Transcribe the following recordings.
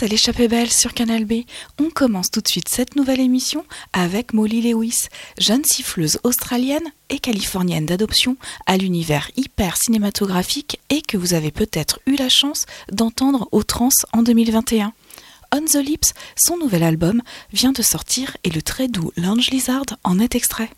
c'est l'échappée belle sur Canal B. On commence tout de suite cette nouvelle émission avec Molly Lewis, jeune siffleuse australienne et californienne d'adoption à l'univers hyper cinématographique et que vous avez peut-être eu la chance d'entendre au trans en 2021. On the Lips, son nouvel album, vient de sortir et le très doux Lounge Lizard en est extrait.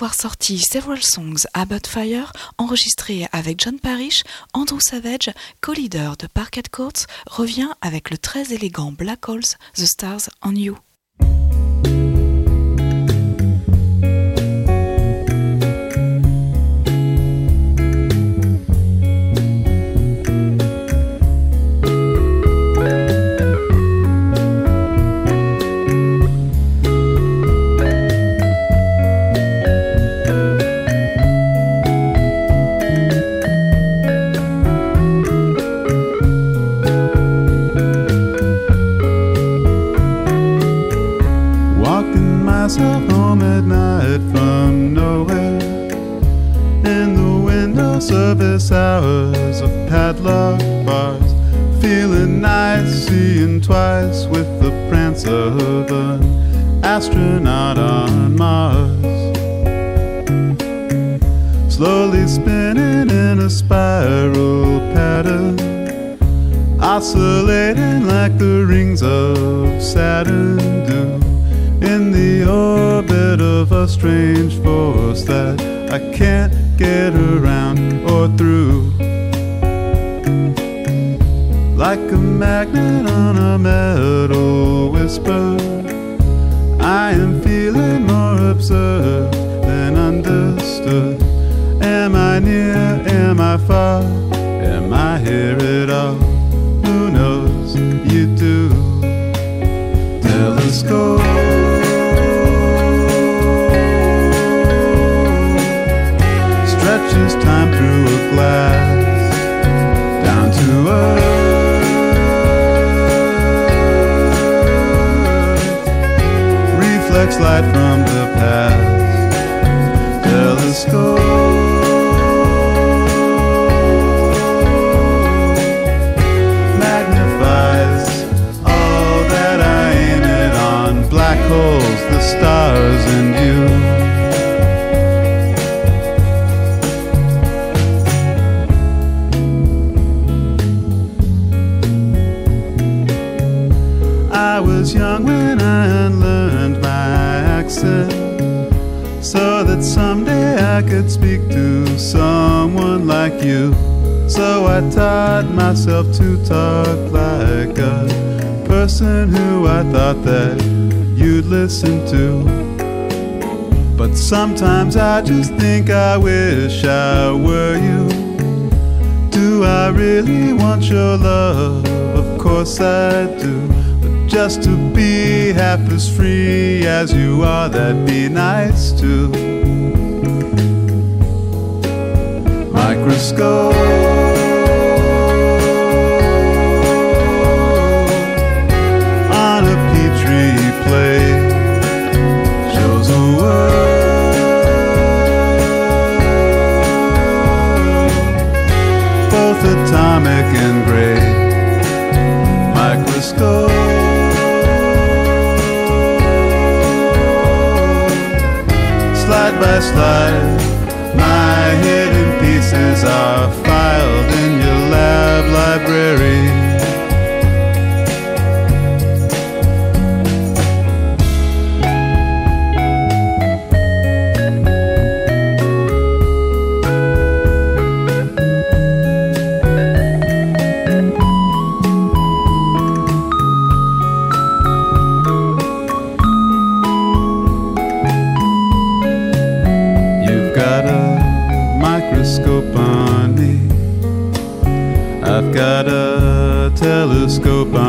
Avoir sorti Several Songs About Fire, enregistré avec John Parrish, Andrew Savage, co-leader de Parquet Courts, revient avec le très élégant Black Holes, The Stars on You. hours of padlock bars, feeling nice, seeing twice with the prance of an astronaut on Mars. Slowly spinning in a spiral pattern, oscillating like the rings of Saturn do in the orbit of a strange force that I can't get around or through. Like a magnet on a metal whisper, I am feeling more absurd than understood. Am I near? Am I far? Light from the past. Telescope. magnifies all that I aim it on. Black holes, the stars, and you. Someone like you. So I taught myself to talk like a person who I thought that you'd listen to. But sometimes I just think I wish I were you. Do I really want your love? Of course I do. But just to be half as free as you are, that'd be nice too. Microscope. on a petri plate shows a world both atomic and microscope slide by slide my hidden pieces are filed in your lab library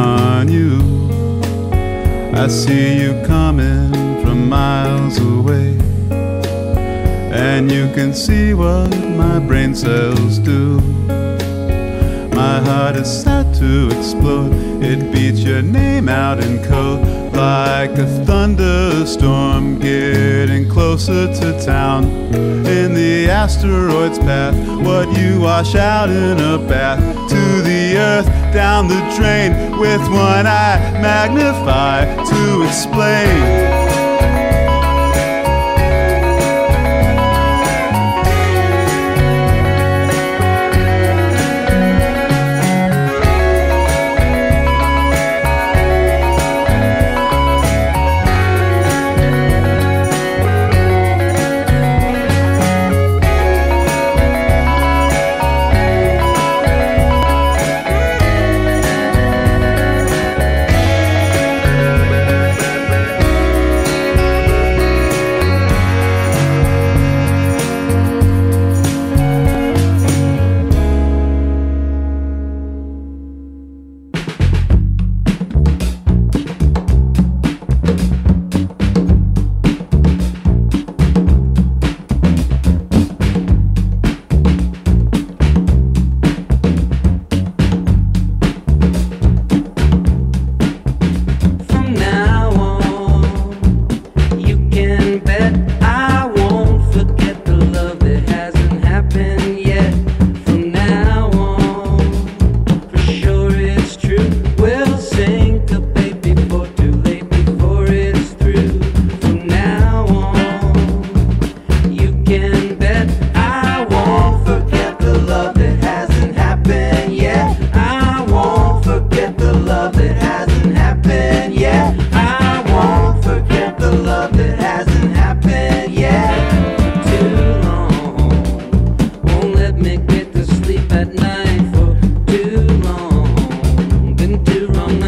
on you. I see you coming from miles away. And you can see what my brain cells do. My heart is set to explode. It beats your name out in code like a thunderstorm getting closer to town. In the asteroid's path, what you wash out in a bath to the earth down the drain with one eye magnify to explain.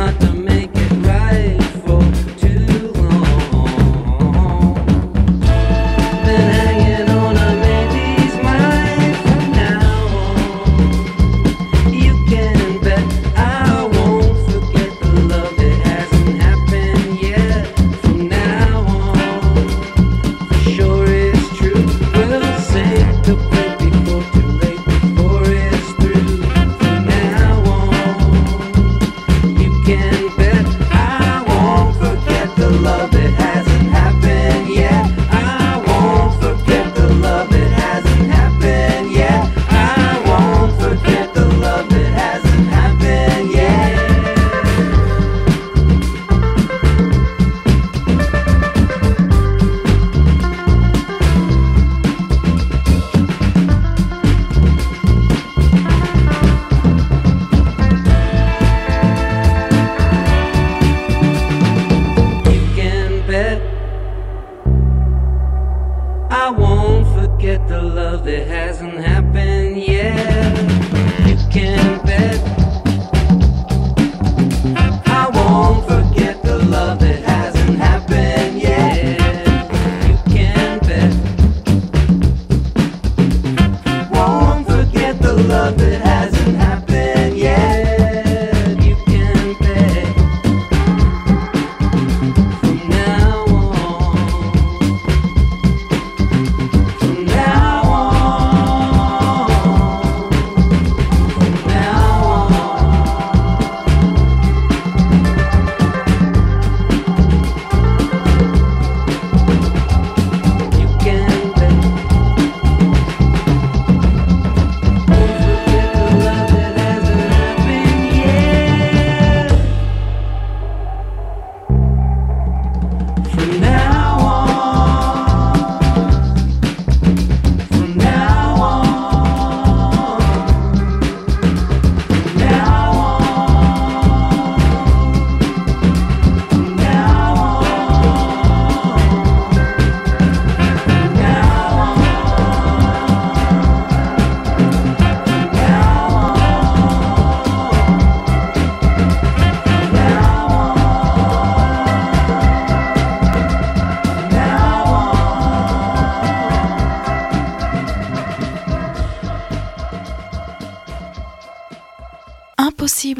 not the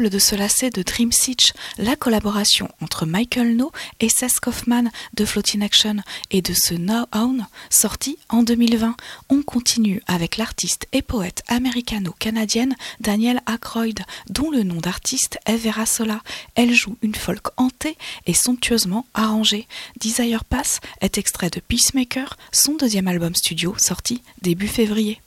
de se lasser de Dream Sitch, la collaboration entre Michael No et Seth Kaufman de Floating Action et de ce Now Own, sorti en 2020. On continue avec l'artiste et poète américano-canadienne Danielle Aykroyd, dont le nom d'artiste est Vera Sola. Elle joue une folk hantée et somptueusement arrangée. Desire Pass est extrait de Peacemaker, son deuxième album studio sorti début février.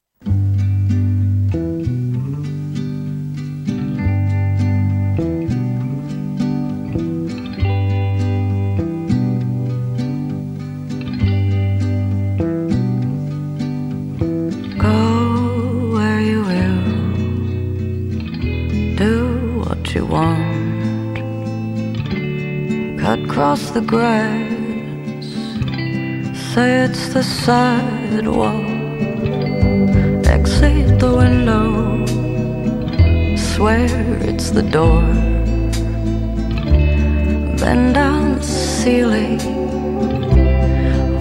Want. Cut across the grass, say it's the sidewalk. Exit the window, swear it's the door. Bend down the ceiling,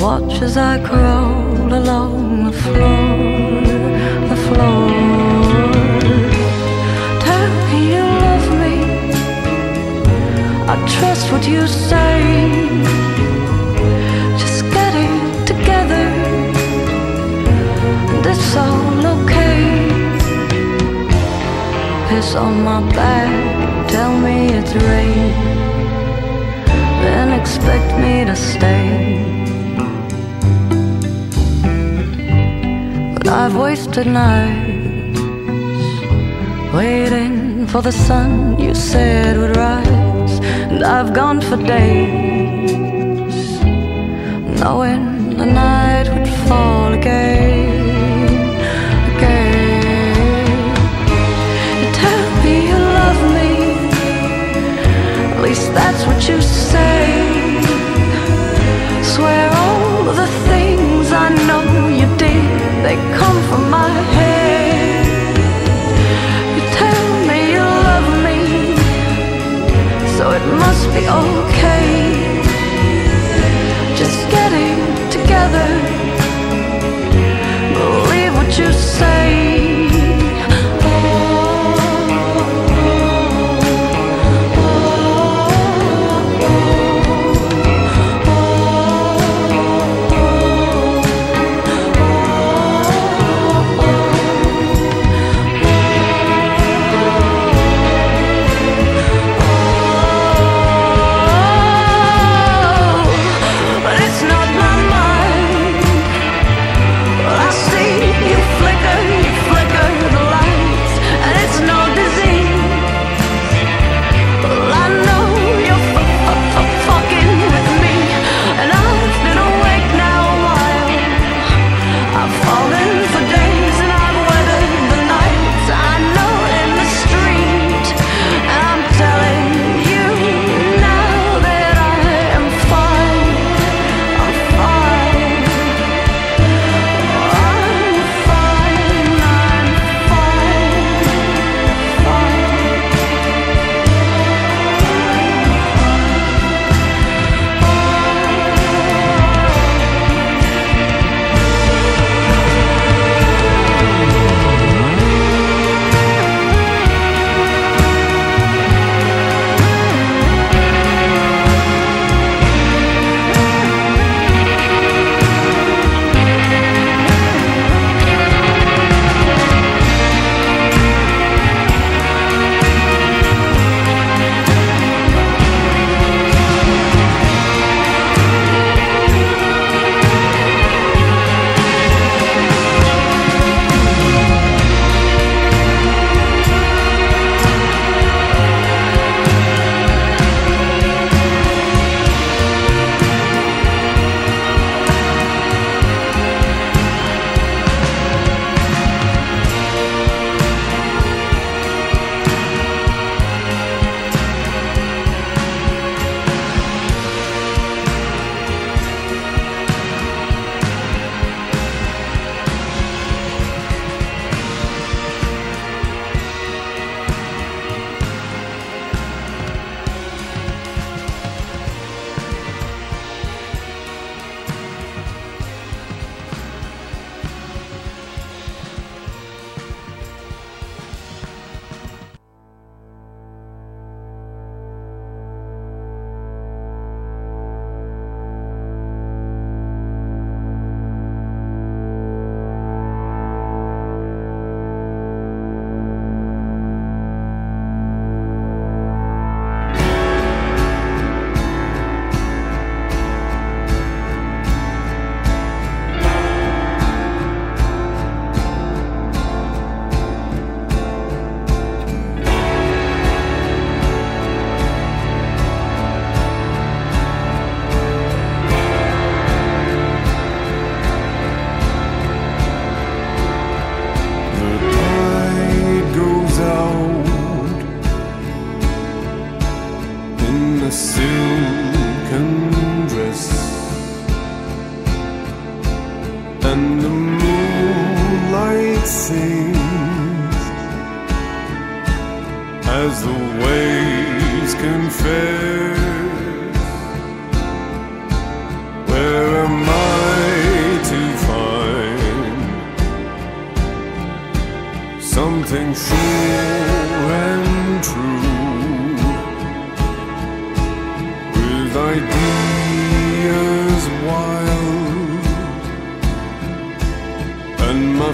watch as I crawl along the floor, the floor. Trust what you say. Just get it together, and it's all okay. Piss on my back, tell me it's rain, then expect me to stay. But I've wasted nights waiting for the sun you said would rise. And I've gone for days, knowing the night would fall again, again. You tell me you love me, at least that's what you say. Swear all the things I know you did, they come from my head. So it must be okay. Just getting together. Believe what you say.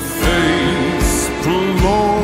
Face prolonged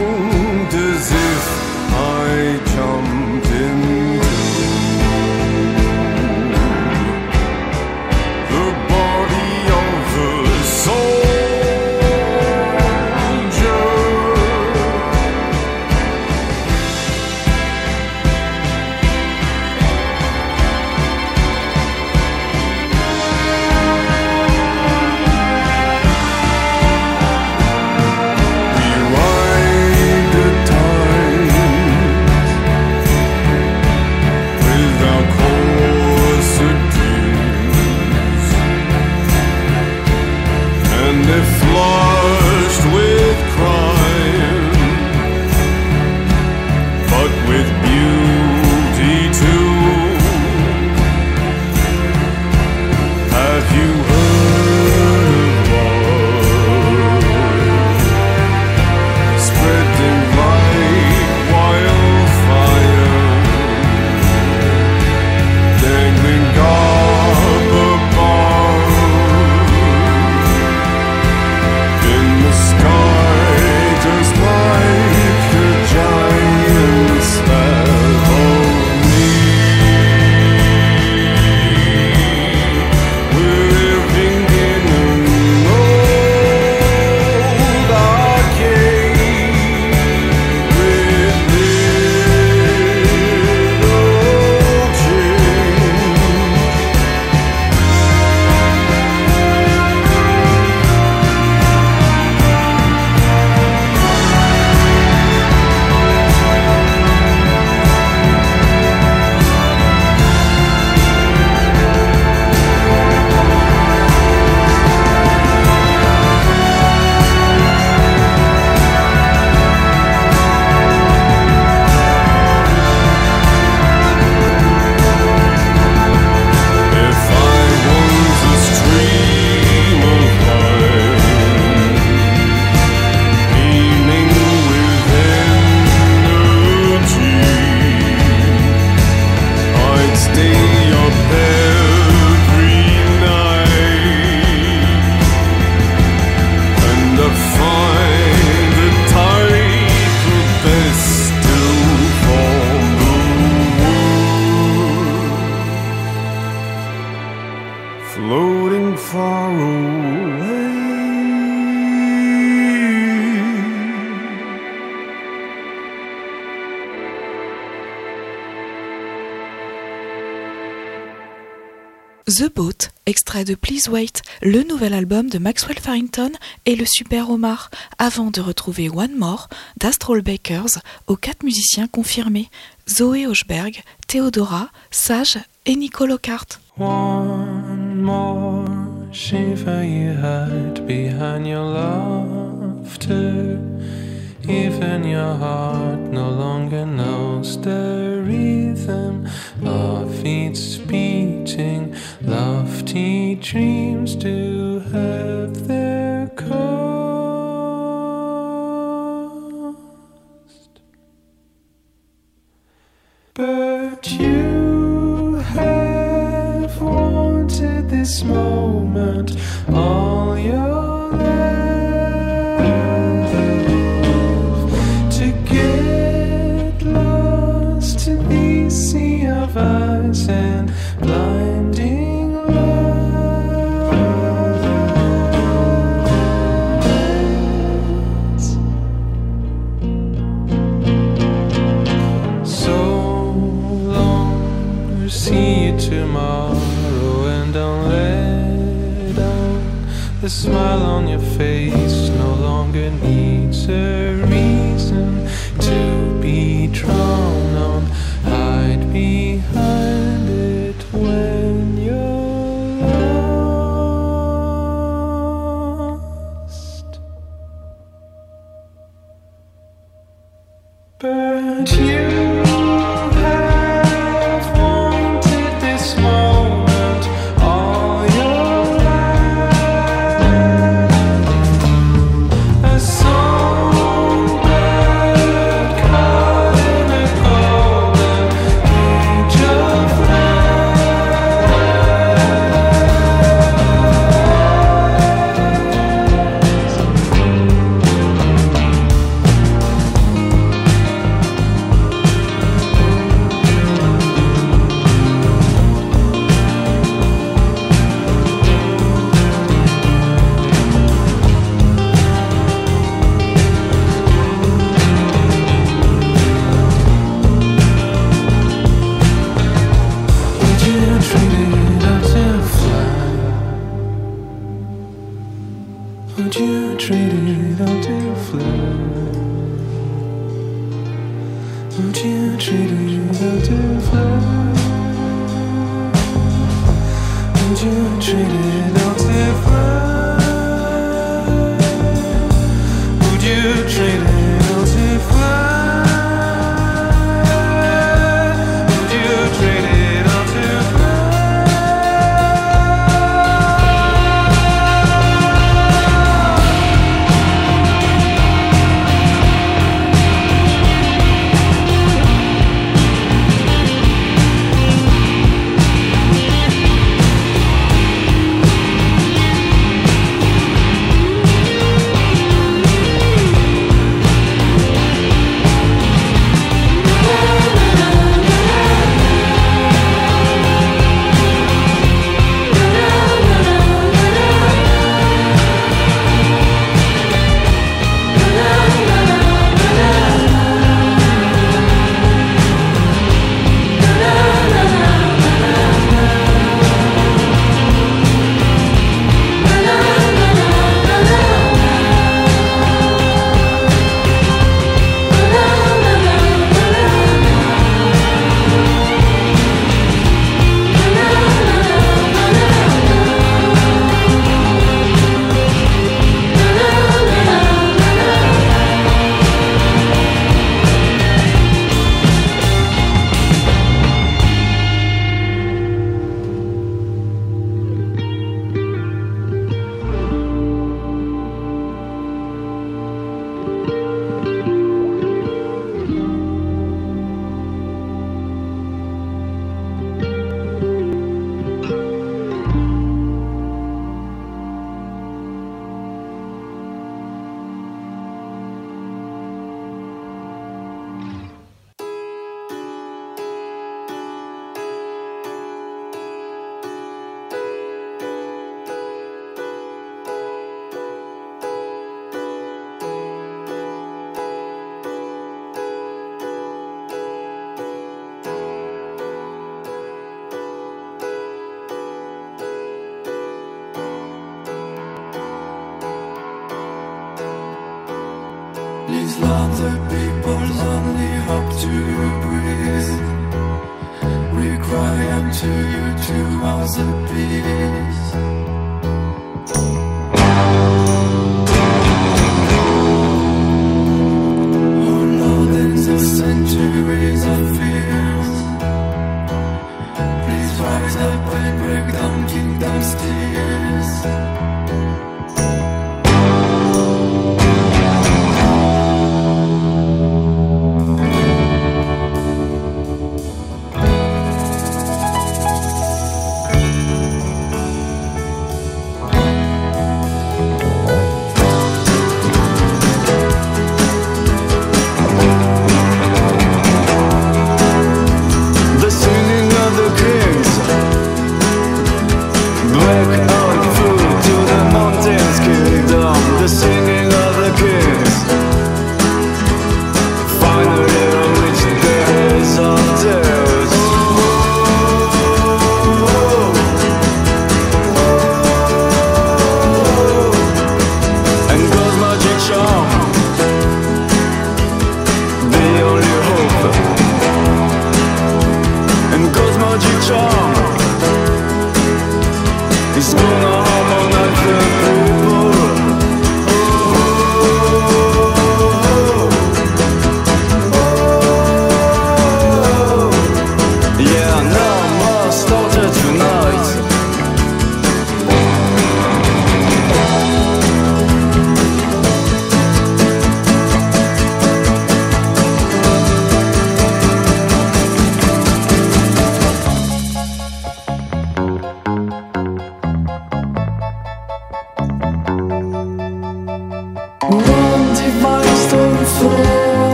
The Boat, extrait de Please Wait, le nouvel album de Maxwell Farrington et le Super Omar, avant de retrouver One More d'Astral Bakers aux quatre musiciens confirmés Zoé Hochberg, Theodora, Sage et Nico Lockhart. One more shiver behind your laughter. Even your heart no longer knows the rhythm of its beating. Lofty dreams do have their cost. But you have wanted this moment all your Smile on your face you treated until flowers? Won't you treated until flowers? Don't you treated until fly?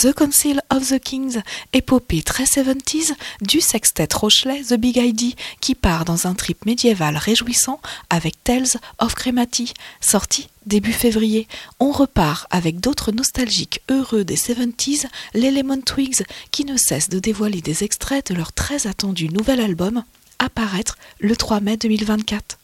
The Council of the Kings, épopée très 70s du sextet rochelet The Big ID qui part dans un trip médiéval réjouissant avec Tales of Cremati, sorti début février. On repart avec d'autres nostalgiques heureux des 70s, les Lemon Twigs qui ne cessent de dévoiler des extraits de leur très attendu nouvel album apparaître le 3 mai 2024.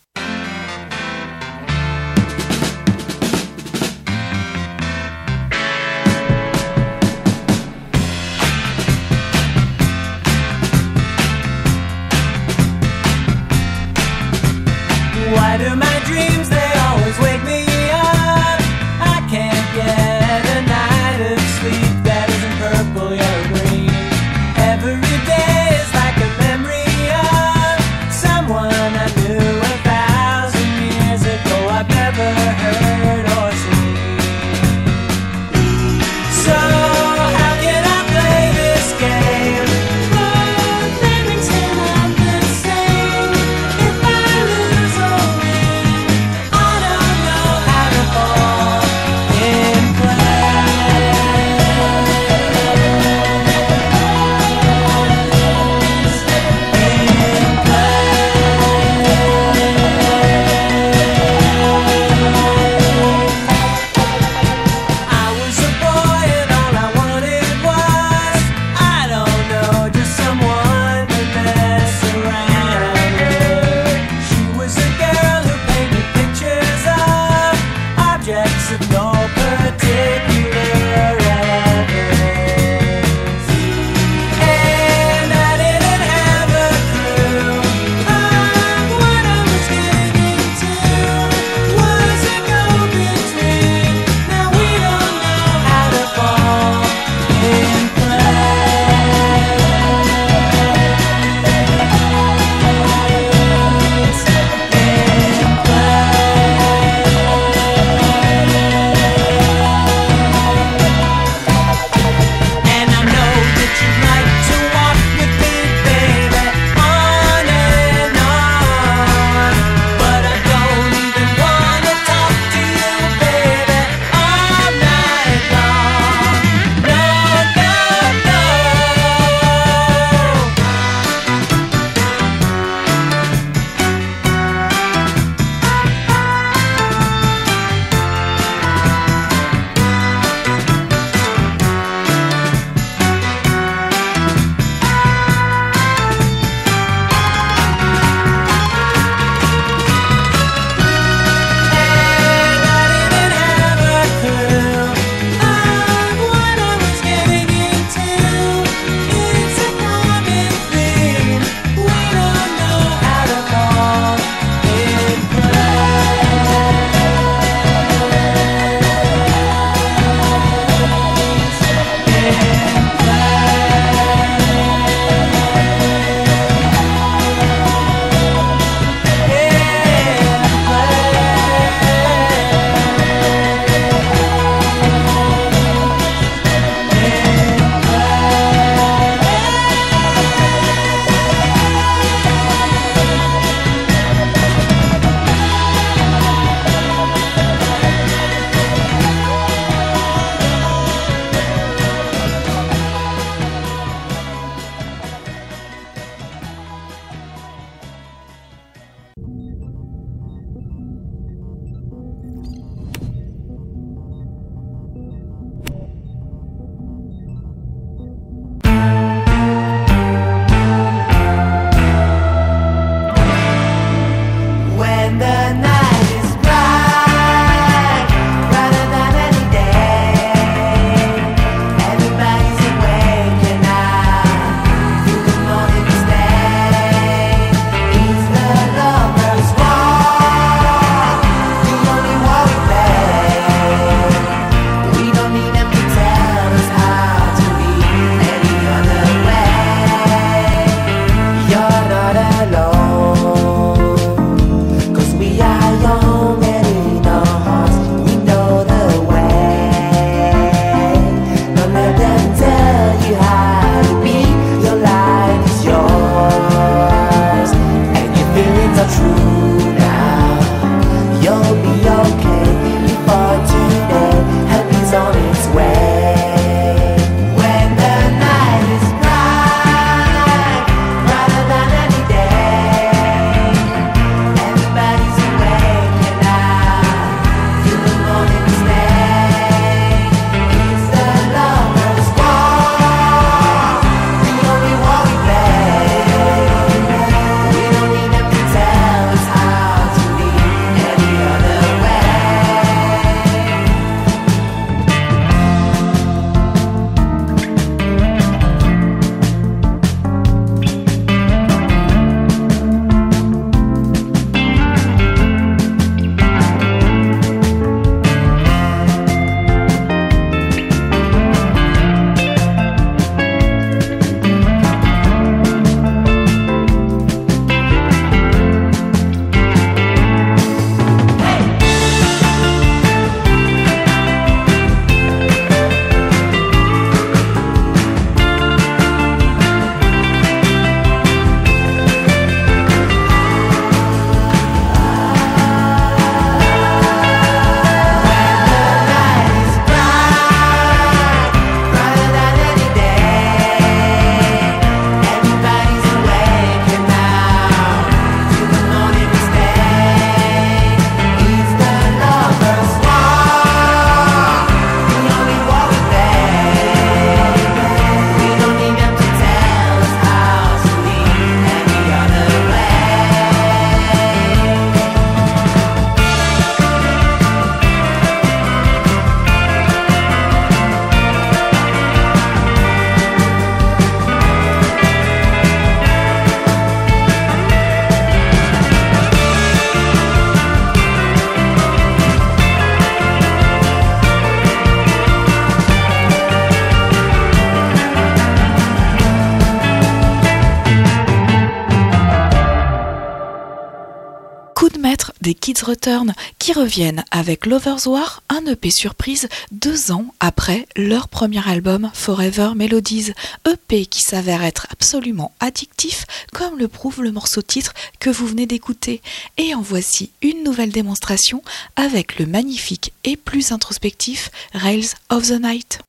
Qui reviennent avec Lovers War, un EP surprise deux ans après leur premier album Forever Melodies. EP qui s'avère être absolument addictif comme le prouve le morceau titre que vous venez d'écouter. Et en voici une nouvelle démonstration avec le magnifique et plus introspectif Rails of the Night.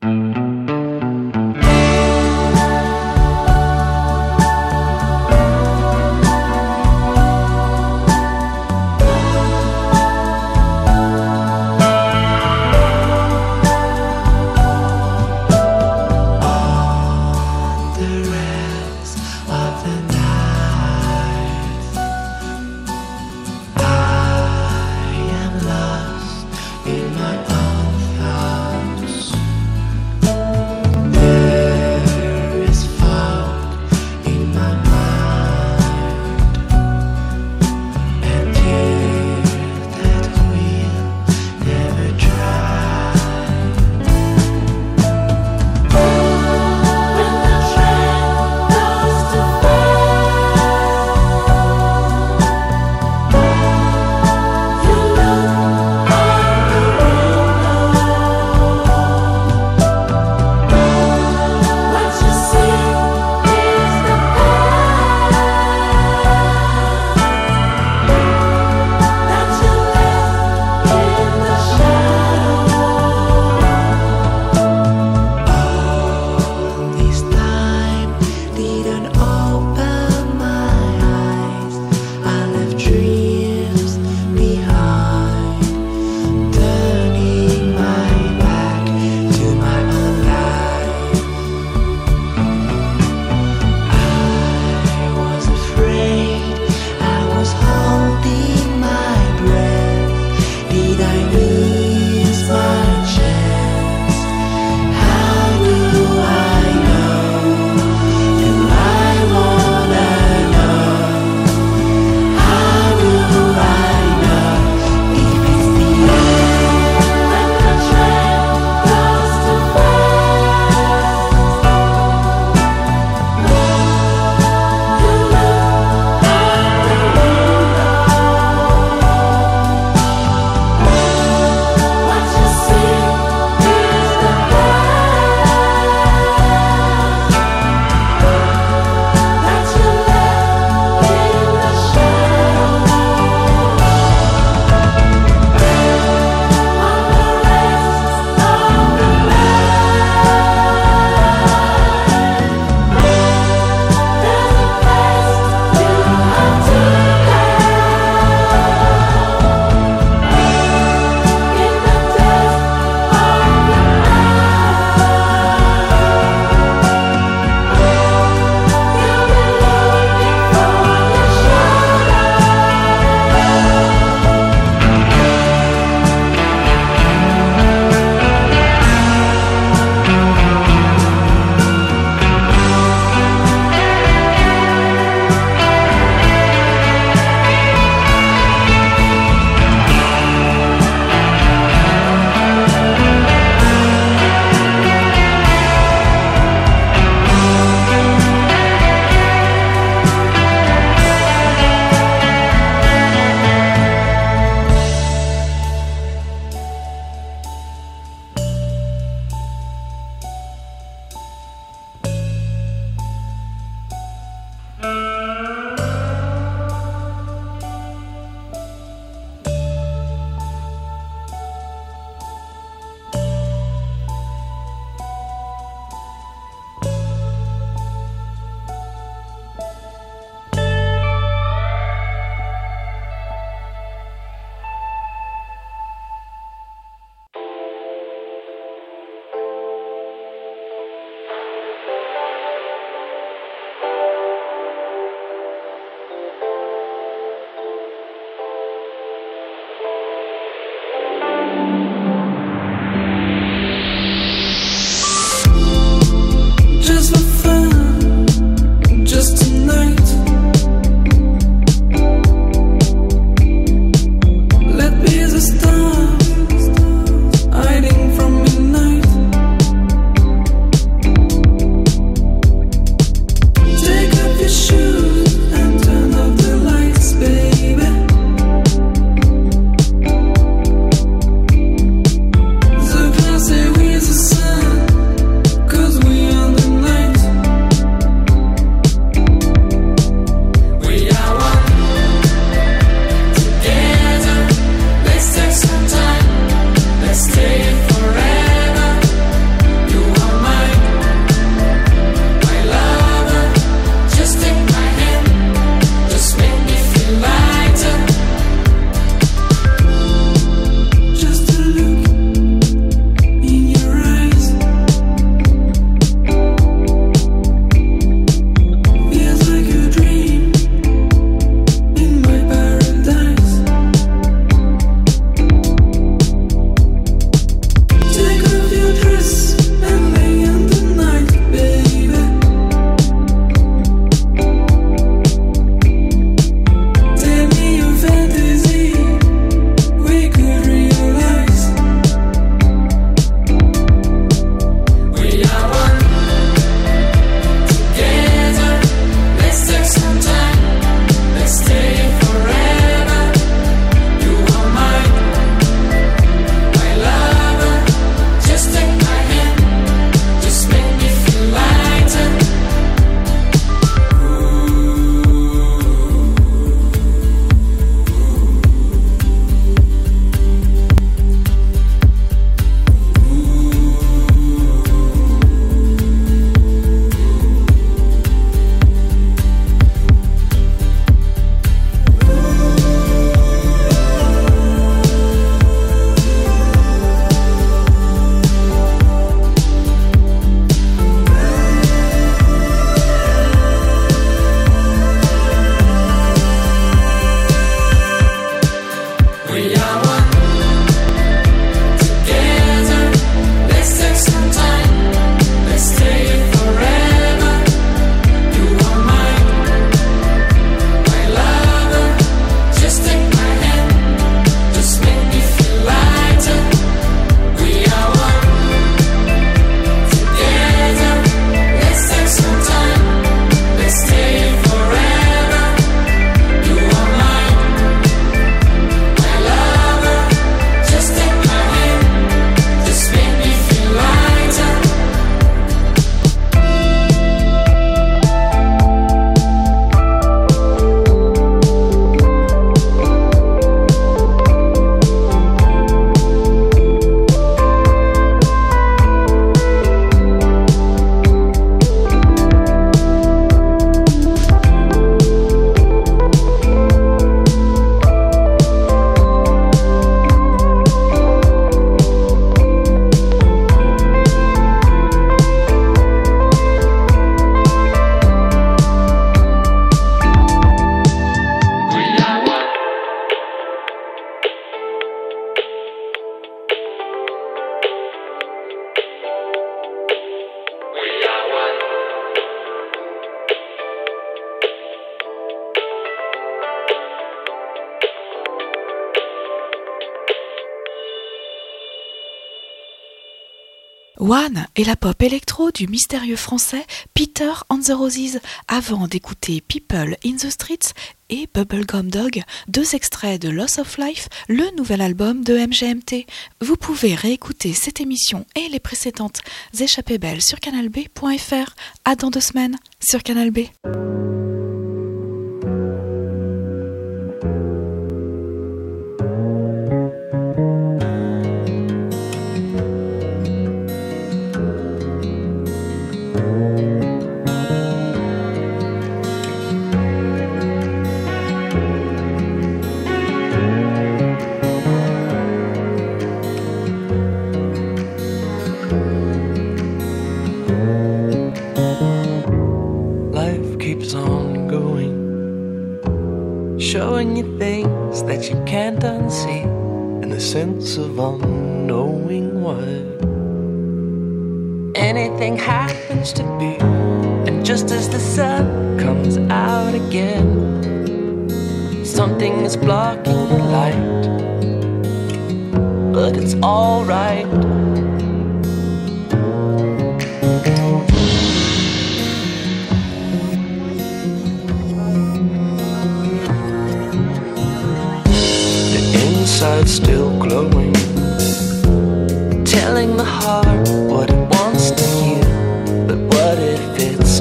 One et la pop électro du mystérieux français Peter and the Roses, avant d'écouter People in the Streets et Bubblegum Dog, deux extraits de Loss of Life, le nouvel album de MGMT. Vous pouvez réécouter cette émission et les précédentes échappées belles sur canalb.fr. À dans deux semaines sur Canal B.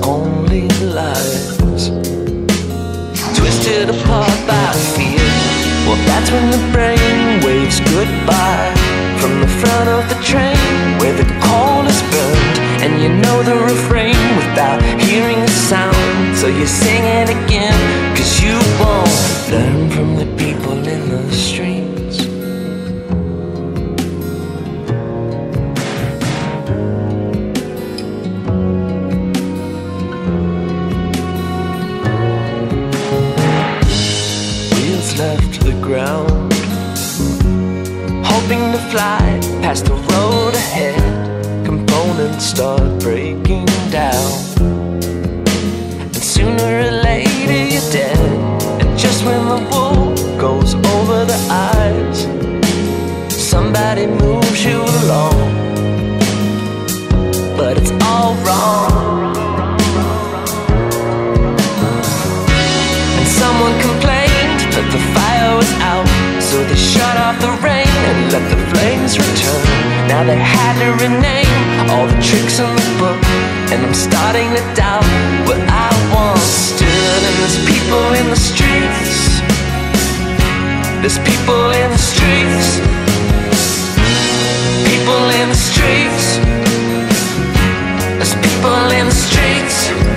only lies? Twisted apart by fear. Well, that's when the brain waves goodbye from the front of the train where the coal is burned, and you know the refrain without hearing the sound. So you sing it again, cause you won't learn from the people in the streets. Ground, hoping to fly past the road ahead. Components start breaking down, and sooner or later you're dead. And just when the wool goes over the eyes, somebody moves you along, but it's all wrong. So they shut off the rain and let the flames return. Now they had to rename all the tricks in the book, and I'm starting to doubt what I once stood. And there's people in the streets, there's people in the streets, people in the streets, there's people in the streets.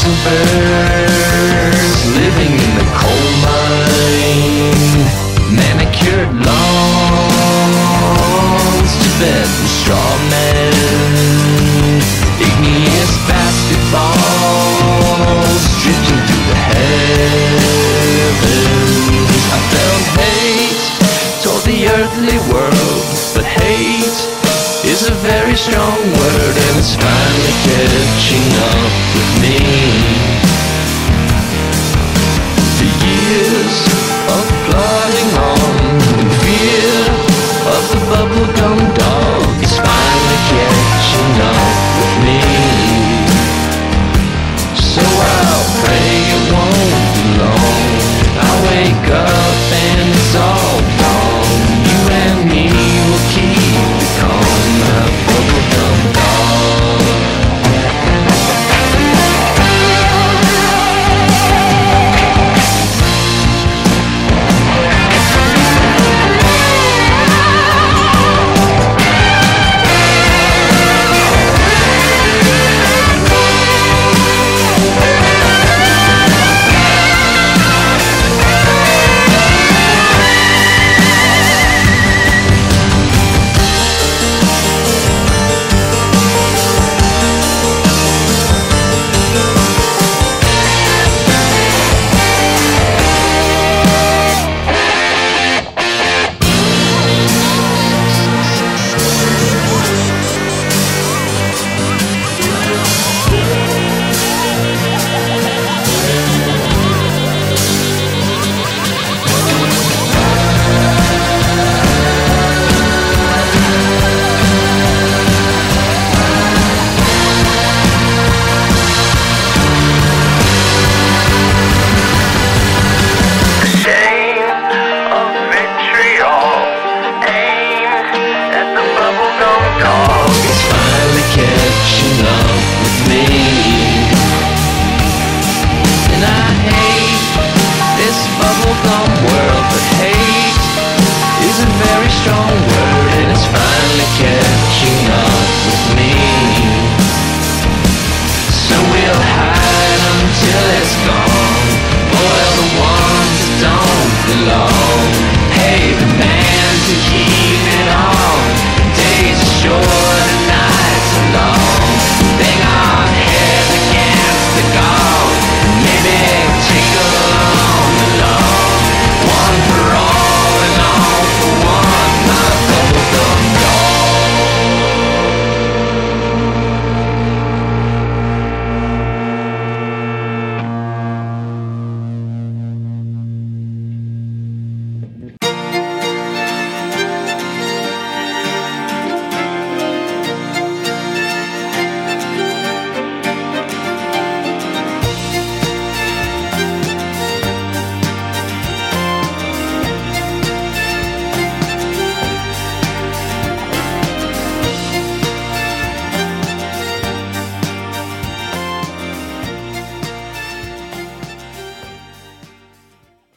gossipers living in the coal mine. Manicured lawns to bed straw men. Igneous basketballs drifting through the heavens. I felt hate toward the earthly world, but hate is a very strong word and it's fine.